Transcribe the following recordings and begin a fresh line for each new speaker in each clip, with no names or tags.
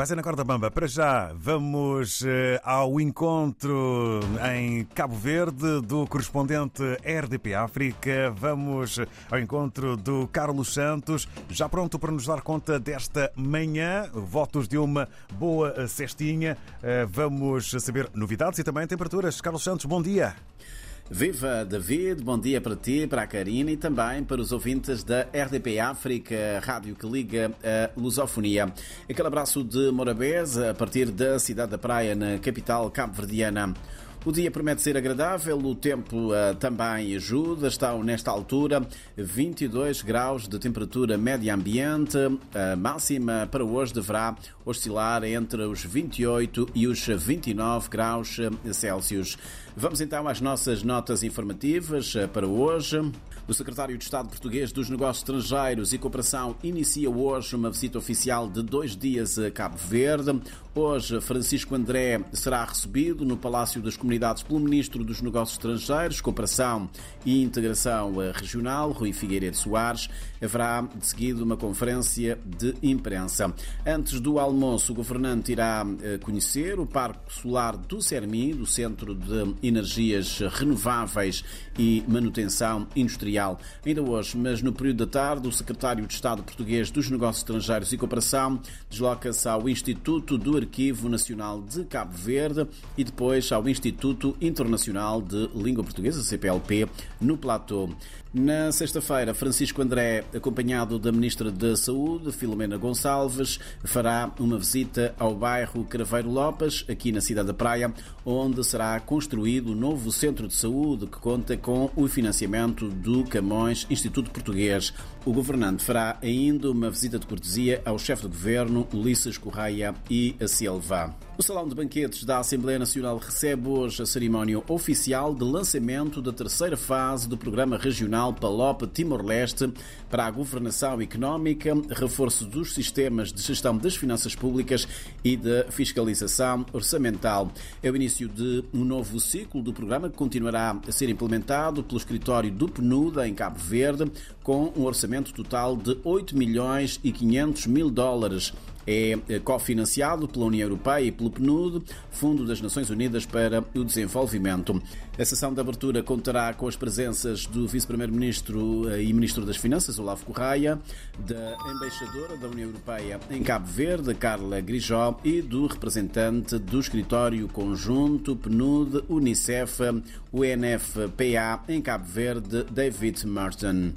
Vai ser na corda bamba. Para já, vamos eh, ao encontro em Cabo Verde do correspondente RDP África. Vamos ao encontro do Carlos Santos, já pronto para nos dar conta desta manhã. Votos de uma boa cestinha. Eh, Vamos saber novidades e também temperaturas. Carlos Santos, bom dia.
Viva David, bom dia para ti, para a Karina e também para os ouvintes da RDP África, rádio que liga a lusofonia. Aquele abraço de Morabés a partir da cidade da Praia, na capital cabo-verdiana. O dia promete ser agradável, o tempo uh, também ajuda. Está nesta altura 22 graus de temperatura média ambiente. A máxima para hoje deverá oscilar entre os 28 e os 29 graus Celsius. Vamos então às nossas notas informativas para hoje. O secretário de Estado português dos Negócios Estrangeiros e Cooperação inicia hoje uma visita oficial de dois dias a Cabo Verde. Hoje, Francisco André será recebido no Palácio das Comunidades pelo Ministro dos Negócios Estrangeiros, Cooperação e Integração Regional, Rui Figueiredo Soares. Haverá de seguida uma conferência de imprensa. Antes do almoço, o governante irá conhecer o Parque Solar do Cermi, do Centro de Energias Renováveis e Manutenção Industrial. Ainda hoje, mas no período da tarde, o secretário de Estado português dos Negócios Estrangeiros e Cooperação desloca-se ao Instituto do Arquivo Nacional de Cabo Verde e depois ao Instituto Internacional de Língua Portuguesa, CPLP, no Platô. Na sexta-feira, Francisco André, acompanhado da Ministra da Saúde, Filomena Gonçalves, fará uma visita ao bairro Craveiro Lopes, aqui na cidade da Praia, onde será construído o novo centro de saúde que conta com o financiamento do Camões Instituto Português. O governante fará ainda uma visita de cortesia ao chefe de governo, Ulisses Correia e a Silva. O Salão de Banquetes da Assembleia Nacional recebe hoje a cerimónia oficial de lançamento da terceira fase do Programa Regional PALOP Timor-Leste para a governação económica, reforço dos sistemas de gestão das finanças públicas e da fiscalização orçamental. É o início de um novo ciclo do programa que continuará a ser implementado pelo escritório do PNUD em Cabo Verde, com um orçamento total de 8 milhões e 500 mil dólares é cofinanciado pela União Europeia e pelo PNUD, Fundo das Nações Unidas para o Desenvolvimento. A sessão de abertura contará com as presenças do Vice-Primeiro-Ministro e Ministro das Finanças, Olavo Correia, da Embaixadora da União Europeia em Cabo Verde, Carla Grijó, e do representante do Escritório Conjunto PNUD, Unicef, UNFPA em Cabo Verde, David Martin.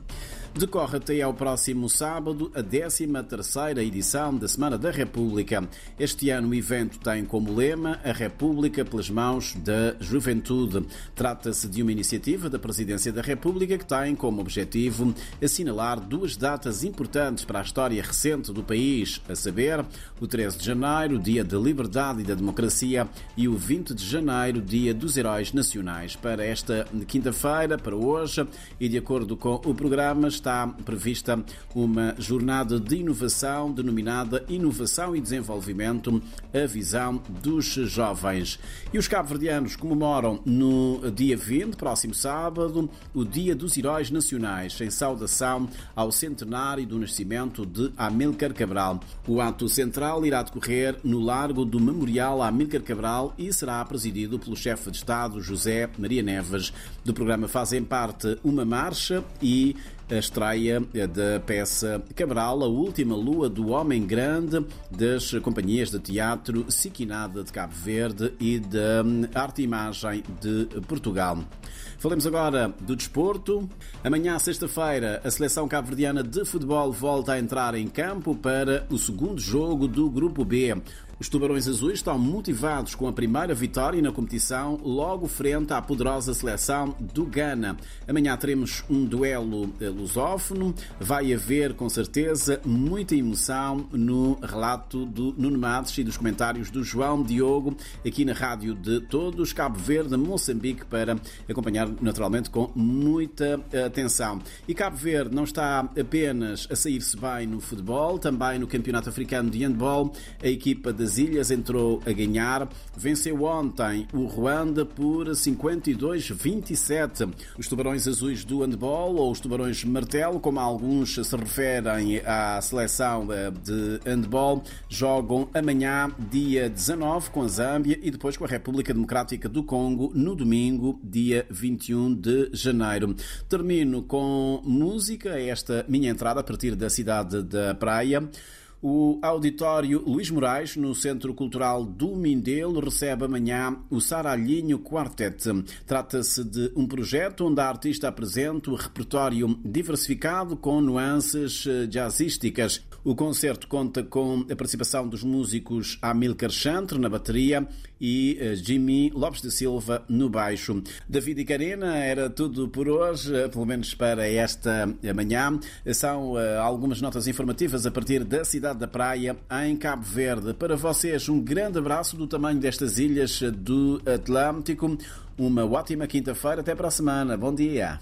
Decorre até ao próximo sábado a 13ª edição da Semana da República. Este ano o evento tem como lema A República pelas mãos da Juventude. Trata-se de uma iniciativa da Presidência da República que tem como objetivo assinalar duas datas importantes para a história recente do país, a saber, o 13 de janeiro, Dia da Liberdade e da Democracia, e o 20 de janeiro, Dia dos Heróis Nacionais. Para esta quinta-feira, para hoje, e de acordo com o programa, está prevista uma jornada de inovação denominada Inovação e Desenvolvimento, a visão dos jovens. E os cabo-verdianos comemoram no dia 20, próximo sábado, o Dia dos Heróis Nacionais, em saudação ao centenário do nascimento de Amílcar Cabral. O ato central irá decorrer no Largo do Memorial Amílcar Cabral e será presidido pelo chefe de Estado José Maria Neves. Do programa fazem parte uma marcha e a estreia da peça Cabral, a última lua do Homem Grande, das companhias de teatro Siquinada de Cabo Verde e da Arte Imagem de Portugal. Falemos agora do desporto. Amanhã, sexta-feira, a seleção cabo-verdiana de futebol volta a entrar em campo para o segundo jogo do Grupo B. Os Tubarões Azuis estão motivados com a primeira vitória na competição, logo frente à poderosa seleção do Ghana. Amanhã teremos um duelo lusófono. Vai haver, com certeza, muita emoção no relato do Nuno Matos e dos comentários do João Diogo, aqui na rádio de todos, Cabo Verde, Moçambique, para acompanhar naturalmente com muita atenção. E Cabo Verde não está apenas a sair-se bem no futebol, também no Campeonato Africano de Handball, a equipa das Ilhas entrou a ganhar. Venceu ontem o Ruanda por 52-27. Os Tubarões Azuis do handball, ou os Tubarões Martelo, como alguns se referem à seleção eh, de handball, jogam amanhã, dia 19, com a Zâmbia e depois com a República Democrática do Congo, no domingo, dia 21 de janeiro. Termino com música, esta minha entrada a partir da cidade da Praia. O Auditório Luís Moraes, no Centro Cultural do Mindelo, recebe amanhã o Saralhinho Quartet. Trata-se de um projeto onde a artista apresenta o repertório diversificado com nuances eh, jazzísticas. O concerto conta com a participação dos músicos Amilcar Chantre na bateria e eh, Jimmy Lopes de Silva no baixo. David e Karina, era tudo por hoje, eh, pelo menos para esta manhã. São algumas notas informativas a partir da cidade da Praia, em Cabo Verde. Para vocês, um grande abraço do tamanho destas ilhas do Atlântico. Uma ótima quinta-feira. Até para a semana. Bom dia.